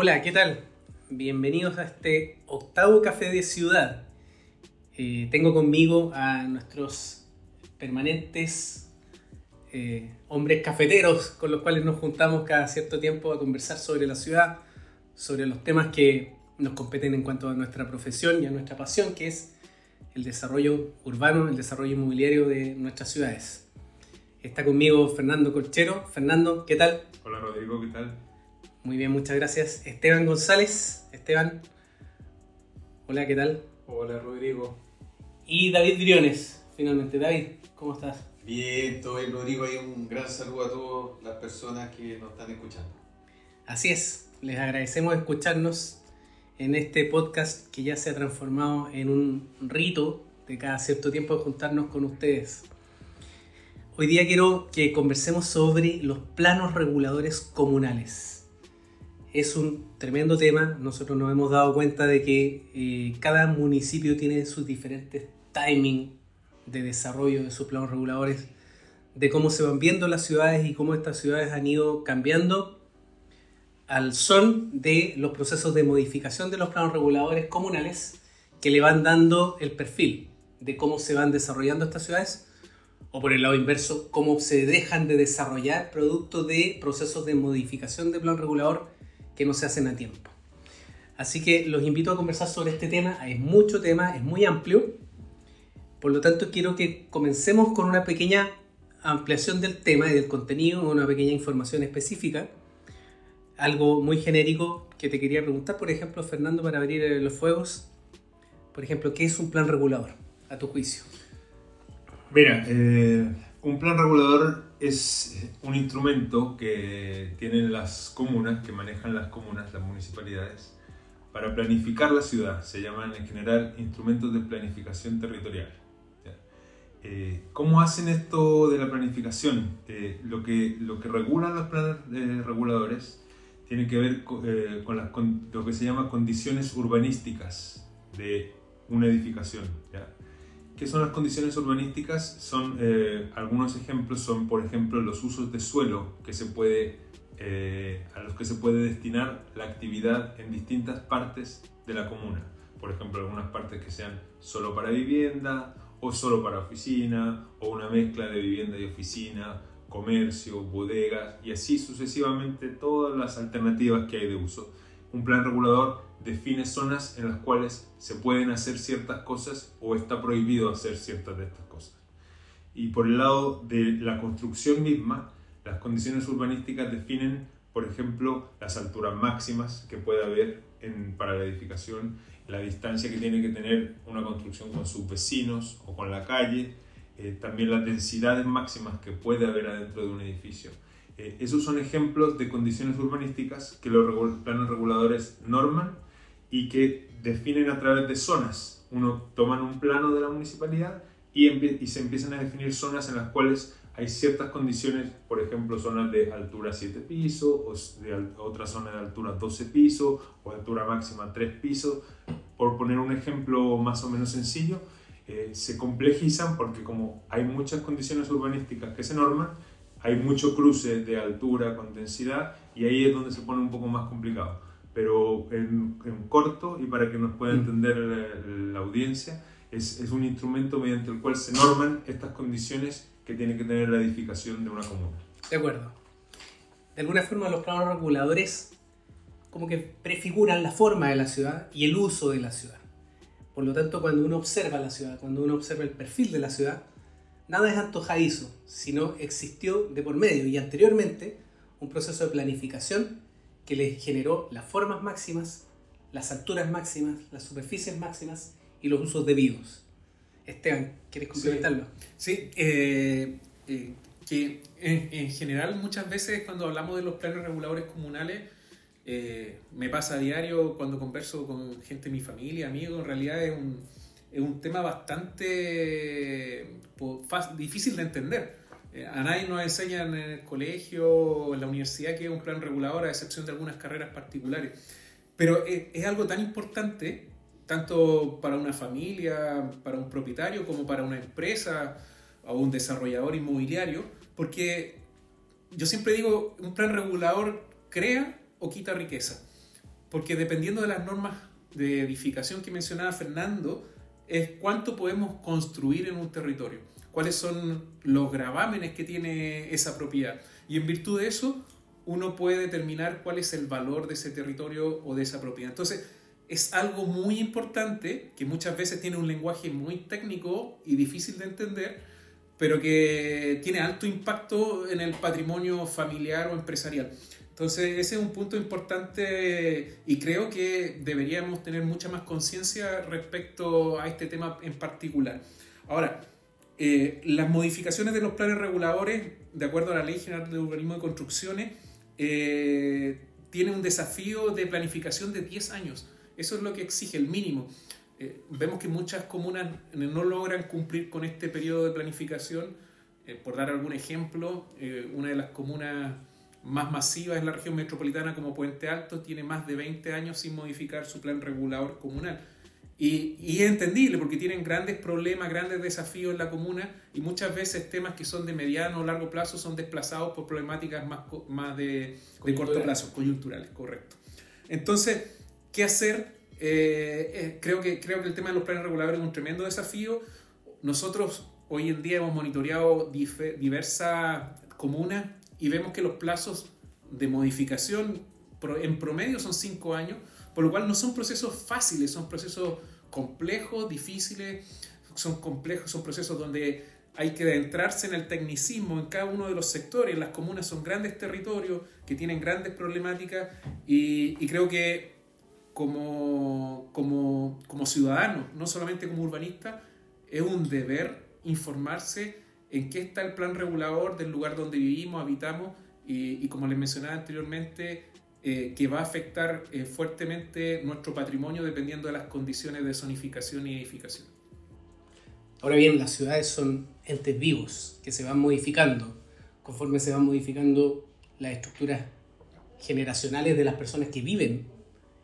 Hola, ¿qué tal? Bienvenidos a este octavo café de ciudad. Eh, tengo conmigo a nuestros permanentes eh, hombres cafeteros con los cuales nos juntamos cada cierto tiempo a conversar sobre la ciudad, sobre los temas que nos competen en cuanto a nuestra profesión y a nuestra pasión, que es el desarrollo urbano, el desarrollo inmobiliario de nuestras ciudades. Está conmigo Fernando Colchero. Fernando, ¿qué tal? Hola Rodrigo, ¿qué tal? Muy bien, muchas gracias. Esteban González. Esteban. Hola, ¿qué tal? Hola Rodrigo. Y David Briones, finalmente. David, ¿cómo estás? Bien, todo bien Rodrigo. Y un gran saludo a todas las personas que nos están escuchando. Así es, les agradecemos escucharnos en este podcast que ya se ha transformado en un rito de cada cierto tiempo de juntarnos con ustedes. Hoy día quiero que conversemos sobre los planos reguladores comunales es un tremendo tema. Nosotros nos hemos dado cuenta de que eh, cada municipio tiene sus diferentes timing de desarrollo de sus planos reguladores, de cómo se van viendo las ciudades y cómo estas ciudades han ido cambiando al son de los procesos de modificación de los planos reguladores comunales que le van dando el perfil de cómo se van desarrollando estas ciudades o por el lado inverso, cómo se dejan de desarrollar producto de procesos de modificación de plan regulador que no se hacen a tiempo. Así que los invito a conversar sobre este tema. Hay mucho tema, es muy amplio. Por lo tanto, quiero que comencemos con una pequeña ampliación del tema y del contenido, una pequeña información específica. Algo muy genérico que te quería preguntar, por ejemplo, Fernando, para abrir eh, los fuegos. Por ejemplo, ¿qué es un plan regulador, a tu juicio? Mira, eh, un plan regulador es un instrumento que tienen las comunas, que manejan las comunas, las municipalidades, para planificar la ciudad. Se llaman en general instrumentos de planificación territorial. Eh, ¿Cómo hacen esto de la planificación? Eh, lo, que, lo que regulan los planes eh, reguladores tiene que ver con, con, lo que se llama condiciones urbanísticas de una edificación. ¿ya? ¿Qué son las condiciones urbanísticas? Son, eh, algunos ejemplos son, por ejemplo, los usos de suelo que se puede, eh, a los que se puede destinar la actividad en distintas partes de la comuna. Por ejemplo, algunas partes que sean solo para vivienda o solo para oficina o una mezcla de vivienda y oficina, comercio, bodegas y así sucesivamente todas las alternativas que hay de uso. Un plan regulador define zonas en las cuales se pueden hacer ciertas cosas o está prohibido hacer ciertas de estas cosas. Y por el lado de la construcción misma, las condiciones urbanísticas definen, por ejemplo, las alturas máximas que puede haber para la edificación, la distancia que tiene que tener una construcción con sus vecinos o con la calle, eh, también las densidades máximas que puede haber adentro de un edificio. Eh, esos son ejemplos de condiciones urbanísticas que los planes reguladores norman y que definen a través de zonas. Uno toman un plano de la municipalidad y, y se empiezan a definir zonas en las cuales hay ciertas condiciones, por ejemplo, zonas de altura 7 pisos, o de otra zona de altura 12 pisos, o altura máxima 3 pisos. Por poner un ejemplo más o menos sencillo, eh, se complejizan porque como hay muchas condiciones urbanísticas que se norman, hay mucho cruce de altura con densidad y ahí es donde se pone un poco más complicado pero en, corto y para que nos pueda mm. entender la, audiencia, es, es, un instrumento mediante el cual se norman estas condiciones que tiene que tener la edificación de una comuna. De acuerdo. De alguna forma los planos reguladores como que prefiguran la forma de la ciudad y el uso de la ciudad. Por lo tanto, cuando uno observa la ciudad, cuando uno observa el perfil de la ciudad, nada es antojadizo, sino existió de por medio y anteriormente un proceso de planificación que les generó las formas máximas, las alturas máximas, las superficies máximas y los usos debidos. Esteban, ¿quieres complementarlo? Sí, eh, eh, que en, general muchas veces cuando hablamos de los planes reguladores comunales, eh, me pasa a diario cuando converso con gente de mi familia, amigos, en realidad es un, es un tema bastante difícil de entender a nadie nos enseñan en el colegio o en la universidad que es un plan regulador, a excepción de algunas carreras particulares. Pero es, algo tan importante, tanto para una familia, para un propietario, como para una empresa o un desarrollador inmobiliario, porque yo siempre digo, un plan regulador crea o quita riqueza. porque dependiendo de las normas de edificación que mencionaba Fernando, es cuánto podemos construir en un territorio, cuáles son los gravámenes que tiene esa propiedad. Y en virtud de eso, uno puede determinar cuál es el valor de ese territorio o de esa propiedad. Entonces, es algo muy importante que muchas veces tiene un lenguaje muy técnico y difícil de entender, pero que tiene alto impacto en el patrimonio familiar o empresarial. Entonces, ese es un punto importante y creo que deberíamos tener mucha más conciencia respecto a este tema en particular. Ahora, eh, las modificaciones de los planes reguladores, de acuerdo a la Ley General de Urbanismo de Construcciones, eh, tienen un desafío de planificación de 10 años. Eso es lo que exige, el mínimo. Eh, vemos que muchas comunas no logran cumplir con este periodo de planificación. por dar algún ejemplo, una de las comunas más masiva es la región metropolitana como Puente Alto, tiene más de 20 años sin modificar su plan regulador comunal. Y, y, es entendible porque tienen grandes problemas, grandes desafíos en la comuna y muchas veces temas que son de mediano o largo plazo son desplazados por problemáticas más, más de, de corto plazo, coyunturales, correcto. Entonces, ¿qué hacer? Eh, eh, creo, que, creo que el tema de los planes reguladores es un tremendo desafío. Nosotros hoy en día hemos monitoreado diversas comunas y vemos que los plazos de modificación en promedio son cinco años, por lo cual no son procesos fáciles, son procesos complejos, difíciles, son complejos, son procesos donde hay que adentrarse en el tecnicismo en cada uno de los sectores. Las comunas son grandes territorios que tienen grandes problemáticas y, creo que como, como, como ciudadanos, no solamente como urbanistas, es un deber informarse en qué está el plan regulador del lugar donde vivimos, habitamos y, como les mencionaba anteriormente, eh, que va a afectar eh, fuertemente nuestro patrimonio dependiendo de las condiciones de zonificación y edificación. Ahora bien, las ciudades son entes vivos que se van modificando conforme se van modificando las estructuras generacionales de las personas que viven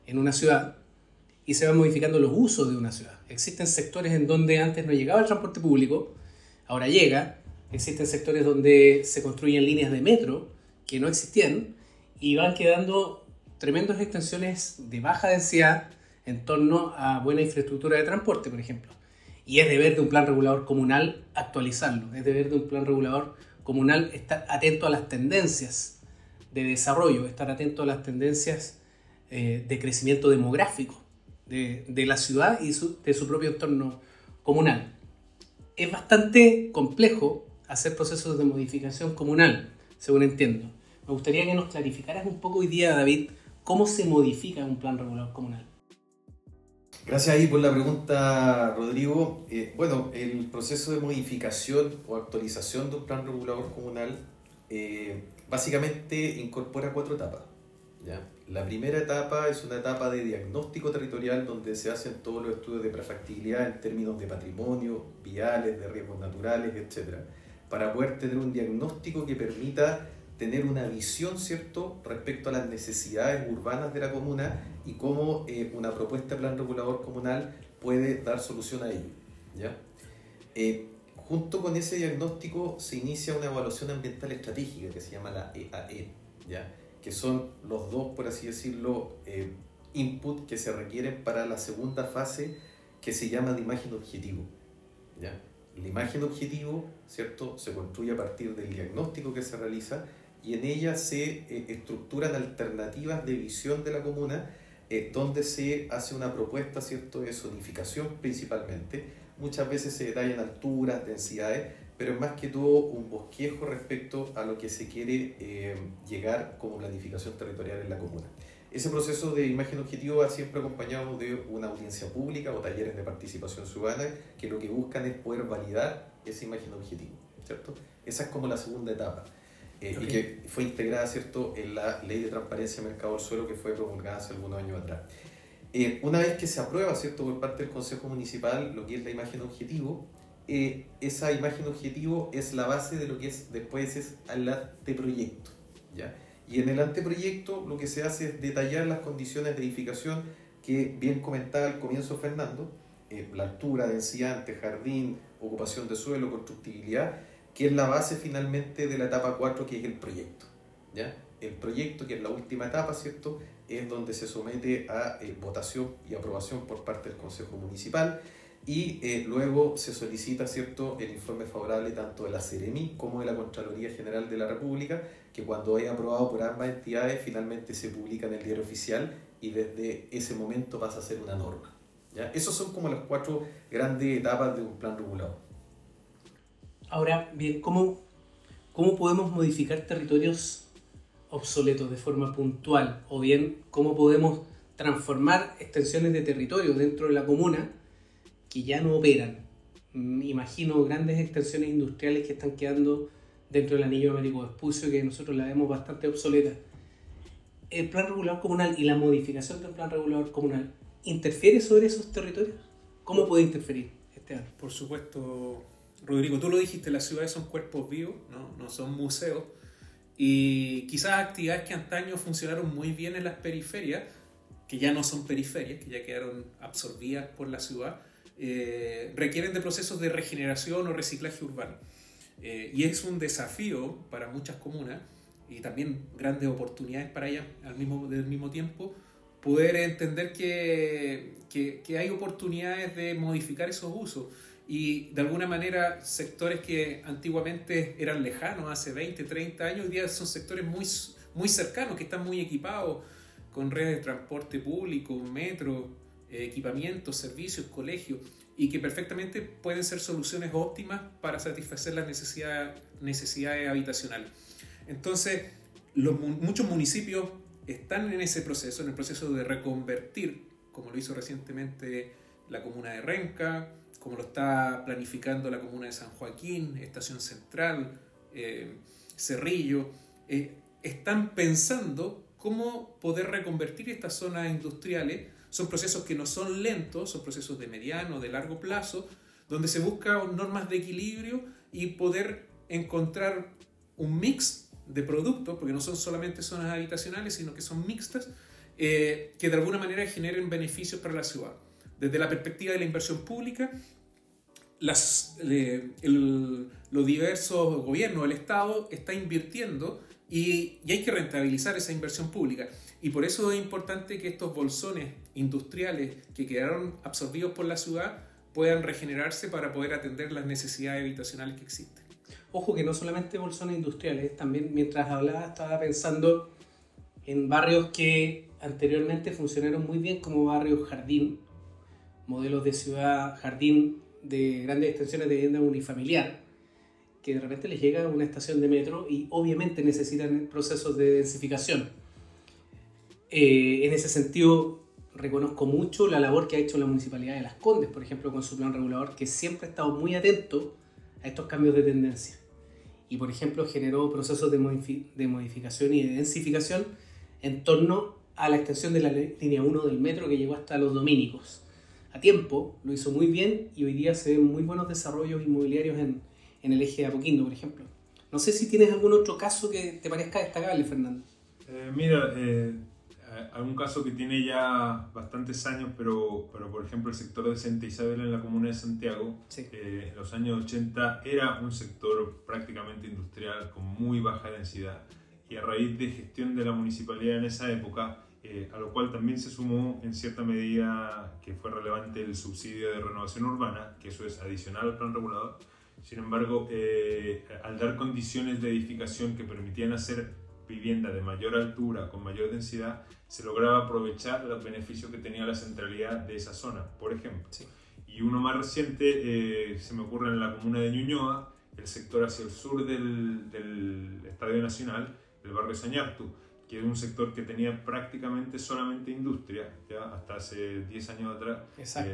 en una ciudad y se van modificando los usos de una ciudad. Existen sectores en donde antes no llegaba el transporte público ahora llega. Existen sectores donde se construyen líneas de metro que no existían y van quedando tremendas extensiones de baja densidad en torno a buena infraestructura de transporte, por ejemplo. Y es deber de un plan regulador comunal actualizarlo, es deber de un plan regulador comunal estar atento a las tendencias de desarrollo, estar atento a las tendencias eh, de crecimiento demográfico de, de la ciudad y de su propio entorno comunal es bastante complejo hacer procesos de modificación comunal, según entiendo. Me gustaría que nos clarificaras un poco hoy día, David, cómo se modifica un plan regulador comunal. Gracias ahí por la pregunta, Rodrigo. Eh, bueno, el proceso de modificación o actualización de un plan regulador comunal eh, básicamente incorpora cuatro etapas. ¿ya? La primera etapa es una etapa de diagnóstico territorial donde se hacen todos los estudios de prefactibilidad en términos de patrimonio, viales, de riesgos naturales, etc. Para poder tener un diagnóstico que permita tener una visión, ¿cierto?, respecto a las necesidades urbanas de la comuna y cómo eh, una propuesta de plan regulador comunal puede dar solución a ello. ¿ya? Eh, junto con ese diagnóstico se inicia una evaluación ambiental estratégica que se llama la EAE. ¿ya? que son los dos, por así decirlo, eh, input que se requieren para la segunda fase que se llama de imagen objetivo. ¿ya? La imagen objetivo ¿cierto? se construye a partir del diagnóstico que se realiza y en ella se eh, estructuran alternativas de visión de la comuna eh, donde se hace una propuesta ¿cierto? de zonificación principalmente. Muchas veces se detallan alturas, densidades, pero es más que todo un bosquejo respecto a lo que se quiere eh, llegar como planificación territorial en la comuna. Ese proceso de imagen objetivo va siempre acompañado de una audiencia pública o talleres de participación ciudadana que lo que buscan es poder validar esa imagen objetivo, ¿cierto? Esa es como la segunda etapa. Eh, y que fue integrada ¿cierto? en la ley de transparencia de mercado del suelo que fue promulgada hace algunos años atrás. Eh, una vez que se aprueba ¿cierto? por parte del Consejo Municipal lo que es la imagen objetivo, eh, esa imagen objetivo es la base de lo que es después es el anteproyecto. ¿ya? Y en el anteproyecto lo que se hace es detallar las condiciones de edificación que bien comentaba al comienzo Fernando, eh, la altura, densidad, jardín, ocupación de suelo, constructibilidad, que es la base finalmente de la etapa 4 que es el proyecto. ¿ya? El proyecto, que es la última etapa, ¿cierto? es donde se somete a eh, votación y aprobación por parte del Consejo Municipal y eh, luego se solicita cierto el informe favorable tanto de la Ceremi como de la Contraloría General de la República, que cuando es aprobado por ambas entidades finalmente se publica en el diario oficial y desde ese momento pasa a ser una norma. ¿ya? Esas son como las cuatro grandes etapas de un plan regulado. Ahora, bien, ¿cómo, cómo podemos modificar territorios obsoletos de forma puntual? O bien, ¿cómo podemos transformar extensiones de territorio dentro de la comuna que ya no operan? Mm, Imagino grandes extensiones industriales que están quedando dentro del anillo Américo Vespucio que nosotros la vemos bastante obsoleta. ¿El plan regulador comunal y la modificación del plan regulador comunal interfiere sobre esos territorios? ¿Cómo puede interferir, Esteban? Por supuesto, Rodrigo, tú lo dijiste, las ciudades son cuerpos vivos, no, no son museos. Y quizás actividades que antaño funcionaron muy bien en las periferias, que ya no son periferias, que ya quedaron absorbidas por la ciudad, eh, requieren de procesos de regeneración o reciclaje urbano. Eh, y es un desafío para muchas comunas y también grandes oportunidades para ellas al mismo, tiempo, poder entender que, que hay oportunidades de modificar esos usos y de alguna manera sectores que antiguamente eran lejanos, hace 20, 30 años, hoy día son sectores muy, muy cercanos, que están muy equipados con redes de transporte público, metro, eh, equipamientos, servicios, colegios, y que perfectamente pueden ser soluciones óptimas para satisfacer las necesidades, necesidades habitacionales. Entonces, los, muchos municipios están en ese proceso, en el proceso de reconvertir, como lo hizo recientemente la comuna de Renca, como lo está planificando la comuna de San Joaquín, Estación Central, eh, Cerrillo, eh, están pensando cómo poder reconvertir estas zonas industriales. Son procesos que no son lentos, son procesos de mediano, de largo plazo, donde se buscan normas de equilibrio y poder encontrar un mix de productos, porque no son solamente zonas habitacionales, sino que son mixtas, eh, que de alguna manera generen beneficios para la ciudad. Desde la perspectiva de la inversión pública, las, eh, el, los diversos gobiernos, el Estado, está invirtiendo y, y, hay que rentabilizar esa inversión pública. Y por eso es importante que estos bolsones industriales que quedaron absorbidos por la ciudad puedan regenerarse para poder atender las necesidades habitacionales que existen. Ojo que no solamente bolsones industriales, también mientras hablaba estaba pensando en barrios que anteriormente funcionaron muy bien como barrios jardín, modelos de ciudad jardín de grandes extensiones de vivienda unifamiliar, que de repente les llega una estación de metro y obviamente necesitan procesos de densificación. Eh, en ese sentido, reconozco mucho la labor que ha hecho la Municipalidad de Las Condes, por ejemplo, con su plan regulador, que siempre ha estado muy atento a estos cambios de tendencia. Y, por ejemplo, generó procesos de modificación y de densificación en torno a la extensión de la línea 1 del metro que llegó hasta los dominicos a tiempo, lo hizo muy bien y hoy día se ven muy buenos desarrollos inmobiliarios en, en el eje de Apoquindo, por ejemplo. No sé si tienes algún otro caso que te parezca destacable, Fernando. Eh, mira, eh, algún caso que tiene ya bastantes años, pero, pero por ejemplo el sector de Santa Isabel en la comuna de Santiago, Sí. eh, en los años 80 era un sector prácticamente industrial con muy baja densidad y a raíz de gestión de la municipalidad en esa época, eh, a lo cual también se sumó en cierta medida que fue relevante el subsidio de renovación urbana, que eso es adicional al plan regulador. Sin embargo, eh, al dar condiciones de edificación que permitían hacer vivienda de mayor altura, con mayor densidad, se lograba aprovechar los beneficios que tenía la centralidad de esa zona, por ejemplo. Sí. Y uno más reciente eh, se me ocurre en la comuna de Ñuñoa, el sector hacia el sur del, del Estadio Nacional, el barrio Sañartu, que es un sector que tenía prácticamente solamente industria, ¿ya? hasta hace 10 años atrás. Exacto.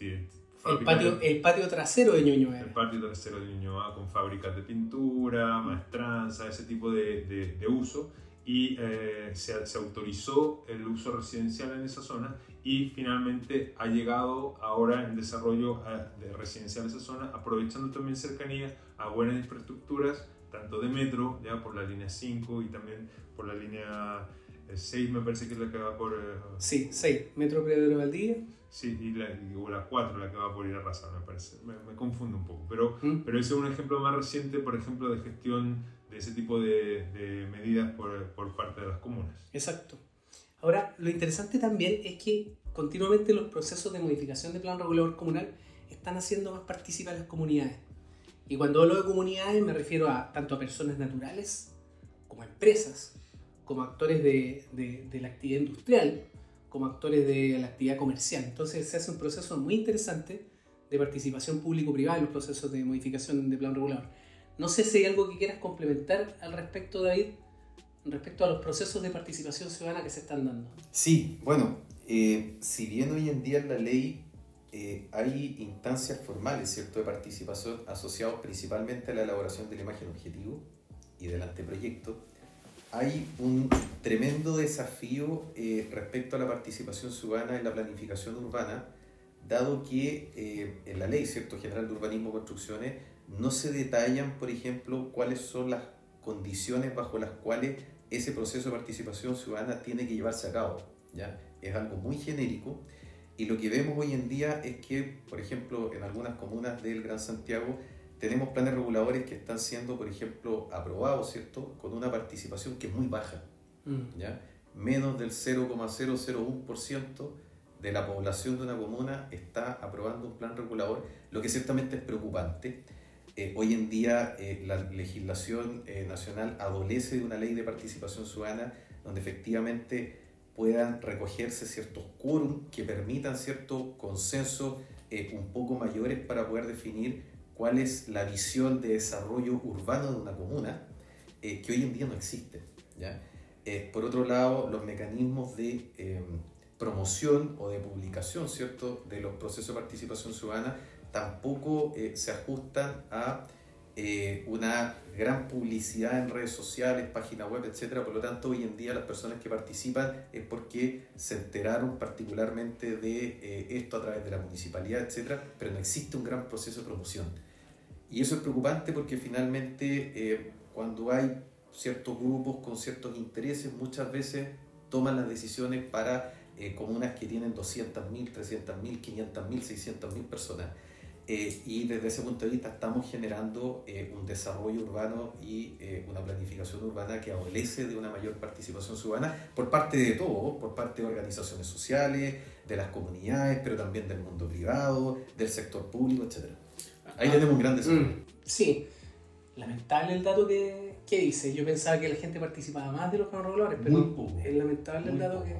eh, el, patio, de- el patio trasero de Ñuñoa. el patio trasero de Ñuñoa con fábricas de pintura, maestranza, ese tipo de, de- de uso. Y eh, se, se autorizó el uso residencial en esa zona y finalmente ha llegado ahora en desarrollo eh, de residencial en esa zona, aprovechando también cercanía a buenas infraestructuras, tanto de metro, ya por la línea 5 y también por la línea eh, 6, me parece que es la que va por... eh, Sí, 6. Metro Pedro Valdivia. Sí, y la, y- o la 4, la que va por ir a Raza, me parece. Me, me confundo un poco. Pero, ¿Mm? pero ese es un ejemplo más reciente, por ejemplo, de gestión de ese tipo de, de medidas por, por parte de las comunas. Exacto. Ahora, lo interesante también es que continuamente los procesos de modificación de plan regulador comunal están haciendo más participar a las comunidades. Y cuando hablo de comunidades me refiero a tanto a personas naturales como a empresas, como actores de, de, la actividad industrial, como actores de la actividad comercial. Entonces se hace un proceso muy interesante de participación público-privada en los procesos de modificación de plan regulador. No sé si hay algo que quieras complementar al respecto, David, respecto a los procesos de participación ciudadana que se están dando. Sí, bueno, eh, si bien hoy en día la ley eh, hay instancias formales, ¿cierto?, de participación asociados principalmente a la elaboración de la imagen objetivo y del anteproyecto, hay un tremendo desafío eh, respecto a la participación ciudadana en la planificación urbana, dado que en la ley, ¿cierto?, general de urbanismo y construcciones, no se detallan, por ejemplo, cuáles son las condiciones bajo las cuales ese proceso de participación ciudadana tiene que llevarse a cabo. ¿ya? Es algo muy genérico y lo que vemos hoy en día es que, por ejemplo, en algunas comunas del Gran Santiago tenemos planes reguladores que están siendo, por ejemplo, aprobados, ¿cierto? Con una participación que es muy baja, mm. ¿ya? Menos del 0,001% de la población de una comuna está aprobando un plan regulador, lo que ciertamente es preocupante eh, hoy en día eh, la legislación eh, nacional adolece de una ley de participación ciudadana donde efectivamente puedan recogerse ciertos quórum que permitan cierto consenso un poco mayores para poder definir cuál es la visión de desarrollo urbano de una comuna que hoy en día no existe. ¿ya? por otro lado, los mecanismos de promoción o de publicación ¿cierto? de los procesos de participación ciudadana tampoco eh, se ajustan a eh, una gran publicidad en redes sociales, página web, etc. Por lo tanto, hoy en día las personas que participan es porque se enteraron particularmente de eh, esto a través de la municipalidad, etc. Pero no existe un gran proceso de promoción. Y eso es preocupante porque finalmente cuando hay ciertos grupos con ciertos intereses, muchas veces toman las decisiones para comunas que tienen 200.000, 300.000, 500.000, 600.000 personas. Eh, y desde ese punto de vista estamos generando eh, un desarrollo urbano y eh, una planificación urbana que adolece de una mayor participación ciudadana por parte de todos, por parte de organizaciones sociales, de las comunidades, pero también del mundo privado, del sector público, etc. Ahí tenemos un gran desarrollo. Mm, sí, lamentable el dato que, que, dice. Yo pensaba que la gente participaba más de los planos reguladores, pero es lamentable el dato que,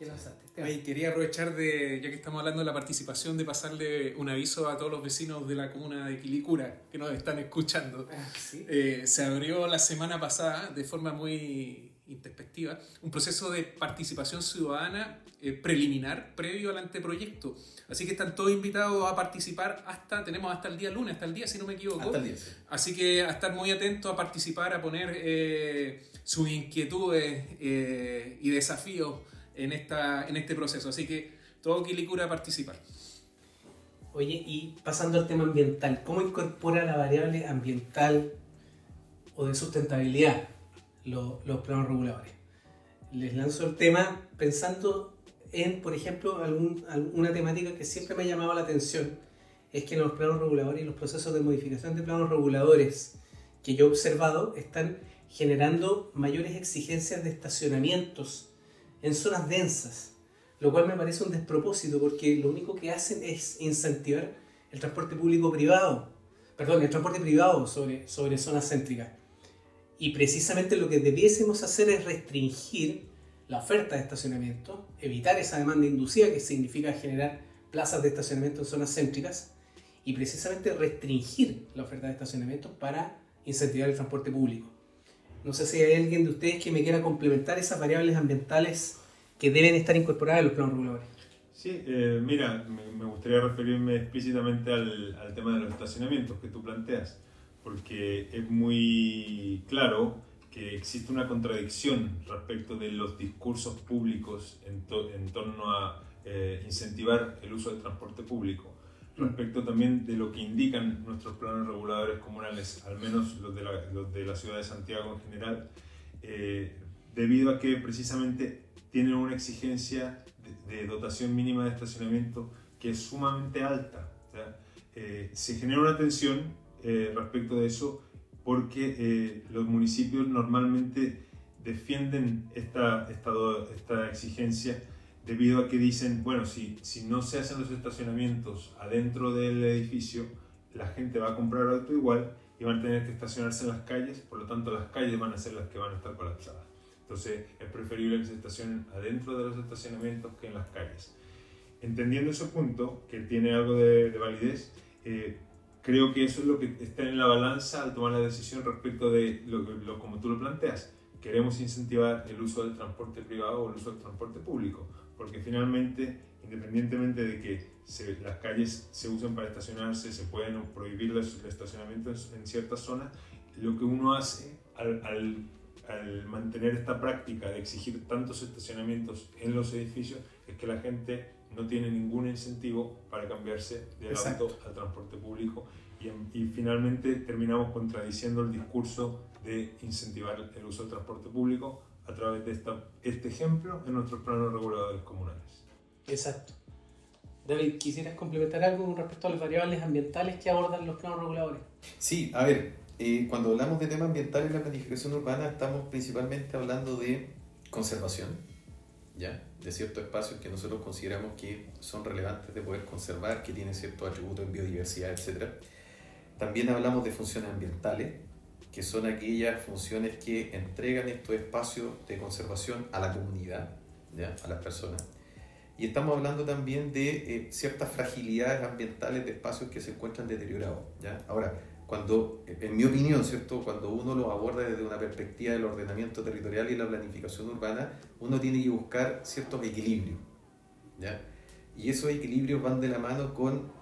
que lanzaste quería aprovechar de, ya que estamos hablando de la participación, de pasarle un aviso a todos los vecinos de la comuna de Quilicura que nos están escuchando. Ah, eh, se abrió la semana pasada, de forma muy introspectiva, un proceso de participación ciudadana eh, preliminar previo al anteproyecto. Así que están todos invitados a participar hasta, tenemos hasta el día lunes, hasta el día, si no me equivoco. Hasta el día, Así que a estar muy atentos a participar, a poner eh, sus inquietudes y desafíos en, esta, en este proceso. Así que todo Quilicura a participar. Oye, y pasando al tema ambiental, ¿cómo incorpora la variable ambiental o de sustentabilidad los, los planos reguladores? Les lanzo el tema pensando en, por ejemplo, algún, alguna temática que siempre me ha llamado la atención, es que en los planos reguladores y los procesos de modificación de planos reguladores que yo he observado están generando mayores exigencias de estacionamientos en zonas densas, lo cual me parece un despropósito porque lo único que hacen es incentivar el transporte público privado, perdón, el transporte privado sobre, sobre zonas céntricas. Y precisamente lo que debiésemos hacer es restringir la oferta de estacionamiento, evitar esa demanda inducida que significa generar plazas de estacionamiento en zonas céntricas y precisamente restringir la oferta de estacionamiento para incentivar el transporte público. No sé si hay alguien de ustedes que me quiera complementar esas variables ambientales que deben estar incorporadas en los planos reguladores. Sí, eh, mira, me, gustaría referirme explícitamente al, al, tema de los estacionamientos que tú planteas, porque es muy claro que existe una contradicción respecto de los discursos públicos en, en torno a eh, incentivar el uso del transporte público respecto también de lo que indican nuestros planes reguladores comunales, al menos los de la, los de la ciudad de Santiago en general, eh, debido a que precisamente tienen una exigencia de, dotación mínima de estacionamiento que es sumamente alta. Eh, se genera una tensión eh, respecto de eso porque los municipios normalmente defienden esta, esta, esta exigencia debido a que dicen, bueno, si, si no se hacen los estacionamientos adentro del edificio, la gente va a comprar auto igual y van a tener que estacionarse en las calles, por lo tanto las calles van a ser las que van a estar colapsadas. Entonces es preferible que se estacionen adentro de los estacionamientos que en las calles. Entendiendo ese punto, que tiene algo de, validez, eh, creo que eso es lo que está en la balanza al tomar la decisión respecto de lo, lo, como tú lo planteas. Queremos incentivar el uso del transporte privado o el uso del transporte público, porque finalmente, independientemente de que las calles se usen para estacionarse, se pueden prohibir los, estacionamientos en ciertas zonas, lo que uno hace al, al, al, mantener esta práctica de exigir tantos estacionamientos en los edificios es que la gente no tiene ningún incentivo para cambiarse del auto al transporte público. Y, y, finalmente terminamos contradiciendo el discurso de incentivar el uso del transporte público a través de esta, este ejemplo en nuestros planos reguladores comunales. Exacto. David, ¿quisieras complementar algo con respecto a las variables ambientales que abordan los planos reguladores? Sí, a ver, eh, cuando hablamos de temas ambientales en la planificación urbana estamos principalmente hablando de conservación, ¿ya? de ciertos espacios que nosotros consideramos que son relevantes de poder conservar, que tienen ciertos atributos en biodiversidad, etc. También hablamos de funciones ambientales, que son aquellas funciones que entregan estos espacios de conservación a la comunidad, ¿ya? a las personas. Y estamos hablando también de eh, ciertas fragilidades ambientales de espacios que se encuentran deteriorados. ¿ya? Ahora, cuando, en mi opinión, ¿cierto? cuando uno lo aborda desde una perspectiva del ordenamiento territorial y la planificación urbana, uno tiene que buscar ciertos equilibrios. ¿ya? Y esos equilibrios van de la mano con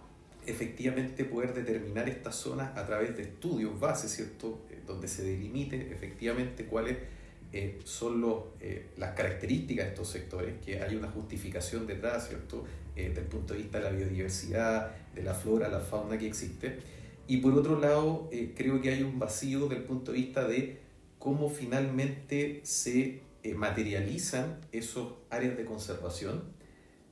efectivamente poder determinar estas zonas a través de estudios base, ¿cierto? Eh, donde se delimite efectivamente cuáles eh, son los, eh, las características de estos sectores, que hay una justificación detrás, ¿cierto? Eh, desde el punto de vista de la biodiversidad, de la flora, la fauna que existe. Y por otro lado, creo que hay un vacío desde el punto de vista de cómo finalmente se materializan esos áreas de conservación,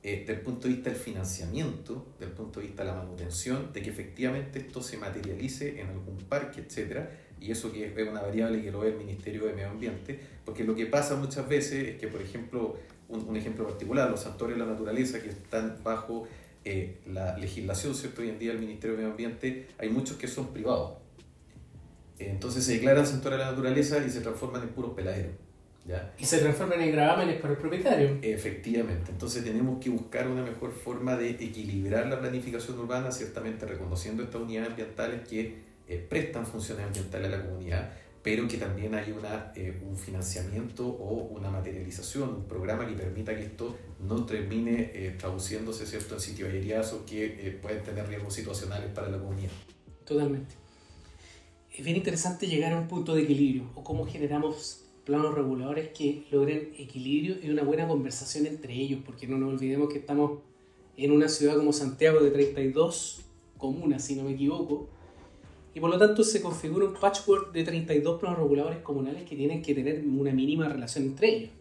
desde el punto de vista del financiamiento, desde el punto de vista de la manutención, de que efectivamente esto se materialice en algún parque, etcétera, y eso que es una variable que lo ve el Ministerio de Medio Ambiente, porque lo que pasa muchas veces es que, por ejemplo, un, ejemplo particular, los santuarios de la naturaleza que están bajo eh, la legislación, ¿cierto? Hoy en día el Ministerio de Medio Ambiente, hay muchos que son privados. Entonces se declaran santuarios de la naturaleza y se transforman en puros peladeros. ¿ya? Y se transforman en gravámenes para el propietario. Efectivamente, entonces tenemos que buscar una mejor forma de equilibrar la planificación urbana, ciertamente reconociendo estas unidades ambientales que eh, prestan funciones ambientales a la comunidad, pero que también hay una, eh, un financiamiento o una materialización, un programa que permita que esto no termine eh, traduciéndose ¿cierto? en sitios aéreos que pueden tener riesgos situacionales para la comunidad. Totalmente. Es bien interesante llegar a un punto de equilibrio o cómo generamos planos reguladores que logren equilibrio y una buena conversación entre ellos, porque no nos olvidemos que estamos en una ciudad como Santiago de 32 comunas, si no me equivoco, y por lo tanto se configura un patchwork de 32 planos reguladores comunales que tienen que tener una mínima relación entre ellos.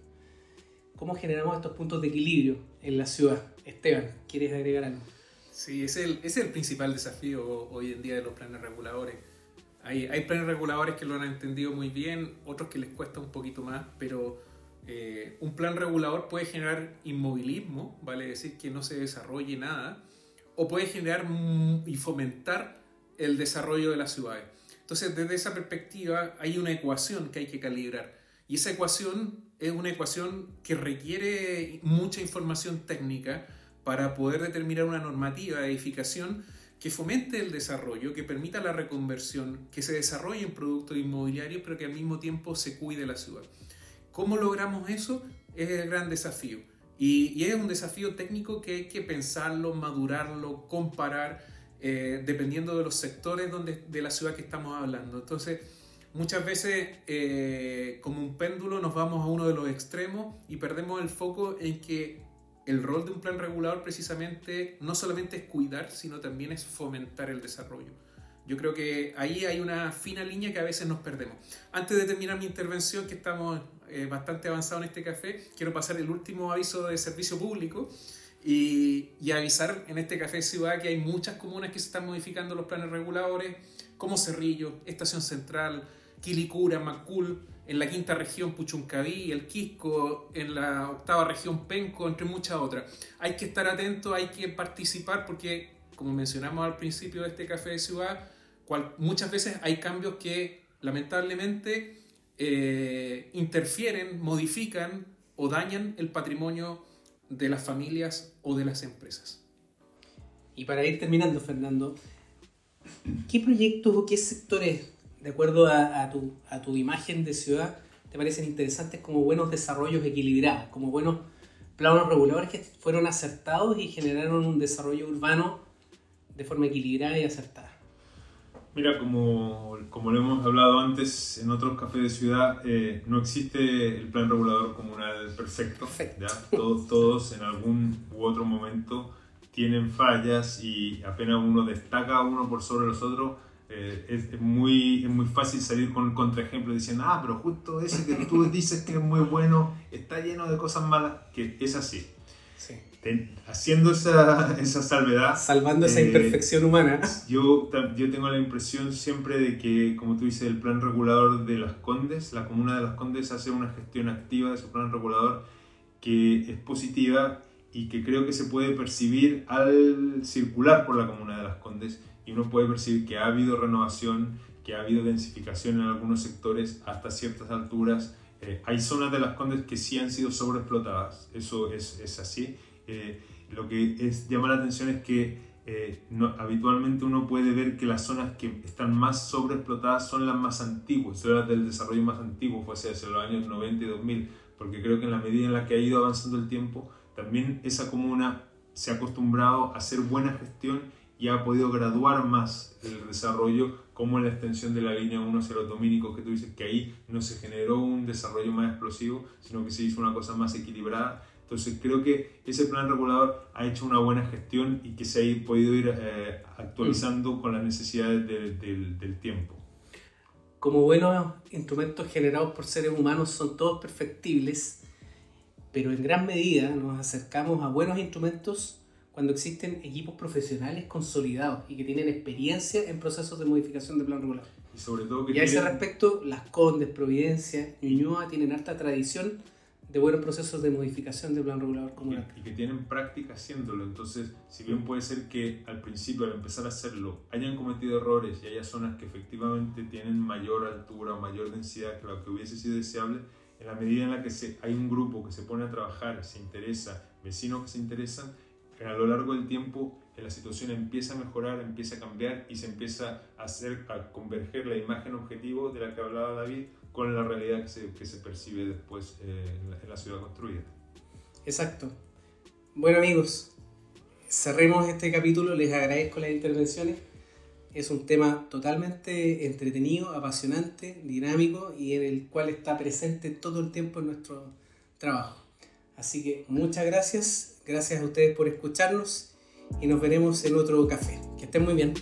¿Cómo generamos estos puntos de equilibrio en la ciudad? Esteban, ¿quieres agregar algo? Sí, es el, es el principal desafío hoy en día de los planes reguladores. Hay, hay planes reguladores que lo han entendido muy bien, otros que les cuesta un poquito más, pero eh, un plan regulador puede generar inmovilismo, vale decir que no se desarrolle nada, o puede generar y fomentar el desarrollo de las ciudades. Entonces, desde esa perspectiva, hay una ecuación que hay que calibrar. Y esa ecuación es una ecuación que requiere mucha información técnica para poder determinar una normativa de edificación que fomente el desarrollo, que permita la reconversión, que se desarrolle en productos inmobiliarios, pero que al mismo tiempo se cuide la ciudad. ¿Cómo logramos eso? Es el gran desafío. Y, y es un desafío técnico que hay que pensarlo, madurarlo, comparar eh, dependiendo de los sectores donde, de la ciudad que estamos hablando. Entonces, muchas veces eh, como un péndulo nos vamos a uno de los extremos y perdemos el foco en que el rol de un plan regulador precisamente no solamente es cuidar, sino también es fomentar el desarrollo. Yo creo que ahí hay una fina línea que a veces nos perdemos. Antes de terminar mi intervención, que estamos eh, bastante avanzados en este café, quiero pasar el último aviso de servicio público. Y, avisar en este Café Ciudad que hay muchas comunas que se están modificando los planes reguladores, como Cerrillo, Estación Central, Quilicura, Macul, en la quinta región Puchuncaví, el Quisco, en la octava región Penco, entre muchas otras. Hay que estar atento, hay que participar porque, como mencionamos al principio de este café de ciudad, muchas veces hay cambios que lamentablemente eh, interfieren, modifican o dañan el patrimonio de las familias o de las empresas. Y para ir terminando, Fernando, ¿qué proyectos o qué sectores, de acuerdo a, tu, a tu imagen de ciudad, te parecen interesantes como buenos desarrollos equilibrados, como buenos planos reguladores que fueron acertados y generaron un desarrollo urbano de forma equilibrada y acertada? Mira, como, como lo hemos hablado antes en otros cafés de ciudad, eh, no existe el plan regulador comunal perfecto. perfecto. Todos, todos en algún u otro momento tienen fallas y apenas uno destaca uno por sobre los otros, eh, es, muy, es muy fácil salir con contraejemplos diciendo, ah, pero justo ese que tú dices que es muy bueno está lleno de cosas malas, que es así. Sí haciendo esa, esa, salvedad. Salvando esa eh, imperfección humana. Yo, yo tengo la impresión siempre de que, como tú dices, el plan regulador de las Condes, la comuna de las Condes hace una gestión activa de su plan regulador que es positiva y que creo que se puede percibir al circular por la comuna de las Condes y uno puede percibir que ha habido renovación, que ha habido densificación en algunos sectores hasta ciertas alturas. Eh, hay zonas de las Condes que sí han sido sobreexplotadas, eso es, es así, eh, lo que es, llama la atención es que eh, no, habitualmente uno puede ver que las zonas que están más sobreexplotadas son las más antiguas, son las del desarrollo más antiguo, fuese desde los años 90 y 2000, porque creo que en la medida en la que ha ido avanzando el tiempo, también esa comuna se ha acostumbrado a hacer buena gestión y ha podido graduar más el desarrollo, como en la extensión de la línea 1 hacia los dominicos, que tú dices que ahí no se generó un desarrollo más explosivo, sino que se hizo una cosa más equilibrada entonces creo que ese plan regulador ha hecho una buena gestión y que se ha podido ir eh, actualizando con las necesidades del tiempo. Como buenos instrumentos generados por seres humanos son todos perfectibles, pero en gran medida nos acercamos a buenos instrumentos cuando existen equipos profesionales consolidados y que tienen experiencia en procesos de modificación de plan regulador. Y sobre todo que y a ese respecto, las Condes, Providencia, Ñuñoa tienen harta tradición de buenos procesos de modificación del plan regulador comunal. Y, que tienen práctica haciéndolo. Entonces, si bien puede ser que al principio, al empezar a hacerlo, hayan cometido errores y haya zonas que efectivamente tienen mayor altura o mayor densidad que lo que hubiese sido deseable, en la medida en la que se, hay un grupo que se pone a trabajar, se interesa, vecinos que se interesan, a lo largo del tiempo la situación empieza a mejorar, empieza a cambiar y se empieza a hacer a converger la imagen objetivo de la que hablaba David con la realidad que se, que se percibe después eh, en, la, ciudad construida. Exacto. Bueno amigos, cerremos este capítulo, les agradezco las intervenciones. Es un tema totalmente entretenido, apasionante, dinámico y en el cual está presente todo el tiempo en nuestro trabajo. Así que muchas gracias, gracias a ustedes por escucharnos y nos veremos en otro café. Que estén muy bien.